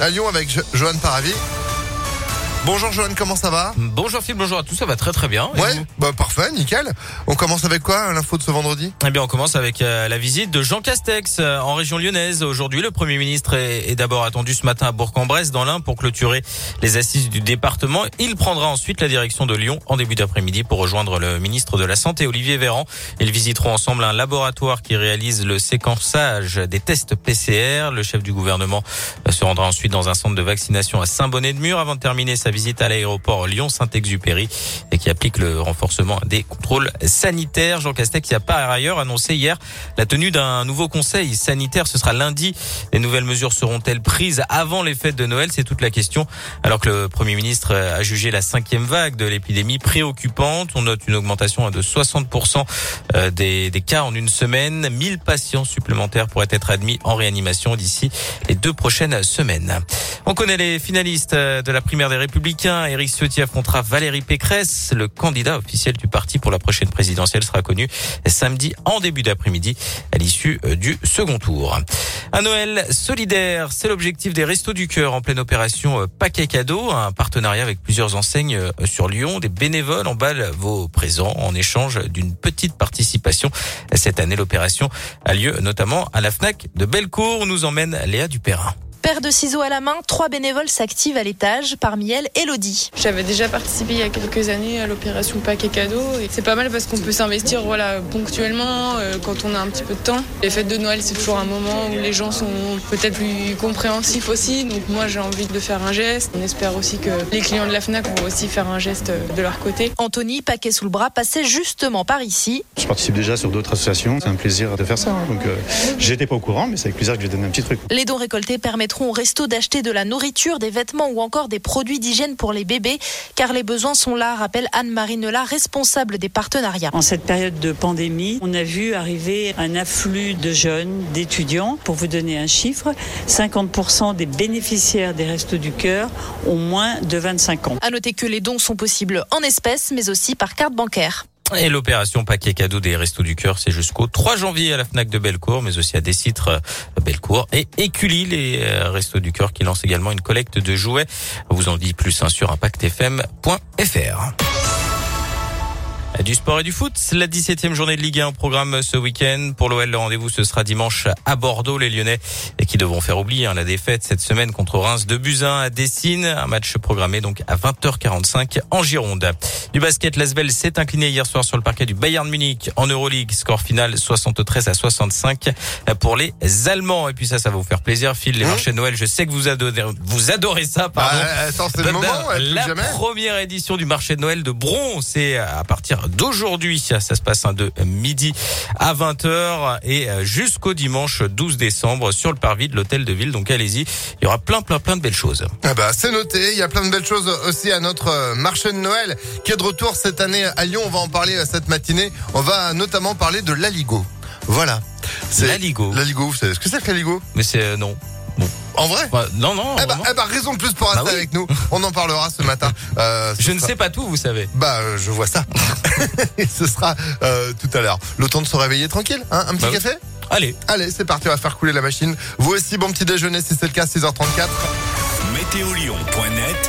à Lyon avec Jo- Johan Paravi. Bonjour Johan, comment ça va Bonjour Phil, bonjour à tous, ça va très très bien. Et Ouais, bah parfait, nickel. On commence avec quoi l'info de ce vendredi? Eh bien, on commence avec euh, la visite de Jean Castex euh, en région lyonnaise. Aujourd'hui, le Premier ministre est, est d'abord attendu ce matin à Bourg-en-Bresse, dans l'Ain, pour clôturer les assises du département. Il prendra ensuite la direction de Lyon en début d'après-midi pour rejoindre le ministre de la Santé, Olivier Véran. Ils visiteront ensemble un laboratoire qui réalise le séquençage des tests PCR. Le chef du gouvernement euh, se rendra ensuite dans un centre de vaccination à Saint-Bonnet-de-Mur avant de terminer sa visite à l'aéroport Lyon-Saint-Exupéry et qui applique le renforcement des contrôles sanitaires. Jean Castex qui a par ailleurs annoncé hier la tenue d'un nouveau conseil sanitaire. Ce sera lundi. Les nouvelles mesures seront-elles prises avant les fêtes de Noël? C'est toute la question. Alors que le Premier ministre a jugé la cinquième vague de l'épidémie préoccupante. On note une augmentation de 60% euh, des, des cas en une semaine. 1000 patients supplémentaires pourraient être admis en réanimation d'ici les deux prochaines semaines. On connaît les finalistes de la primaire des Républicains. Éric Ciotti affrontera Valérie Pécresse. Le candidat officiel du parti pour la prochaine présidentielle sera connu samedi en début d'après-midi à l'issue du second tour. Un Noël solidaire, c'est l'objectif des Restos du Cœur en pleine opération euh, Paquet Cadeau, un partenariat avec plusieurs enseignes euh, sur Lyon. Des bénévoles emballent vos présents en échange d'une petite participation. Cette année, l'opération a lieu notamment à la FNAC de Bellecour nous emmène Léa Dupérin. Paire de ciseaux à la main, trois bénévoles s'activent à l'étage, parmi elles Elodie. J'avais déjà participé il y a quelques années à l'opération paquet cadeau et c'est pas mal parce qu'on peut s'investir voilà ponctuellement euh, quand on a un petit peu de temps. Les fêtes de Noël c'est toujours un moment où les gens sont peut-être plus compréhensifs aussi donc moi j'ai envie de faire un geste. On espère aussi que les clients de la Fnac vont aussi faire un geste de leur côté. Anthony, paquet sous le bras, passait justement par ici. Je participe déjà sur d'autres associations, c'est un plaisir de faire ça. hein. Donc euh, j'étais pas au courant, mais c'est avec plaisir que je vais donner un petit truc. Les dons récoltés permettront au resto d'acheter de la nourriture, des vêtements ou encore des produits d'hygiène pour les bébés, car les besoins sont là, rappelle Anne-Marie Nela, responsable des partenariats. En cette période de pandémie, on a vu arriver un afflux de jeunes, d'étudiants. Pour vous donner un chiffre, 50% des bénéficiaires des Restos du Cœur ont moins de 25 ans. À noter que les dons sont possibles en espèces, mais aussi par carte bancaire. Et l'opération paquet cadeau des Restos du Cœur, c'est jusqu'au 3 janvier à la FNAC de Bellecour, mais aussi à des sites euh, Bellecour et Écully, les euh, Restos du Cœur qui lancent également une collecte de jouets. On vous en dit plus hein, sur impactfm.fr. Du sport et du foot, c'est la 17e journée de Ligue 1 au programme ce week-end. Pour l'OL, le rendez-vous ce sera dimanche à Bordeaux, les Lyonnais, et qui devront faire oublier hein, la défaite cette semaine contre Reims de Buzyn à Dessine. Un match programmé donc à 20h45 en Gironde. Du basket, l'Asvel s'est incliné hier soir sur le parquet du Bayern Munich en Euroleague. Score final 73 à 65 pour les Allemands. Et puis ça, ça va vous faire plaisir, Phil. Les Mmh. marchés de Noël, je sais que vous adorez, vous adorez ça, pardon. Bah, Attends, c'est le moment, la jamais. première édition du marché de Noël de Bron, c'est à partir d'aujourd'hui. Ça, se passe de midi à 20h et euh, jusqu'au dimanche 12 décembre sur le parvis de l'hôtel de ville. Donc allez-y, il y aura plein, plein, plein de belles choses. Ah bah, c'est noté. Il y a plein de belles choses aussi à notre euh, marché de Noël qui est de retour cette année à Lyon. On va en parler euh, cette matinée. On va notamment parler de l'Aligo. Voilà. C'est L'Aligo. L'Aligo, vous savez ce que c'est que l'Aligo Mais c'est euh, non. En vrai? Bah, non, non. eh bah, eh bah, raison de plus pour rester Bah oui. avec nous. On en parlera ce matin. Euh, je ne sais pas tout, vous savez. Bah, euh, je vois ça. Et ce sera euh, tout à l'heure. Le temps de se réveiller tranquille, hein Un petit Bah oui. café? Allez. Allez, c'est parti, on va faire couler la machine. Vous aussi, bon petit déjeuner si c'est le cas, 6h34. Météolion.net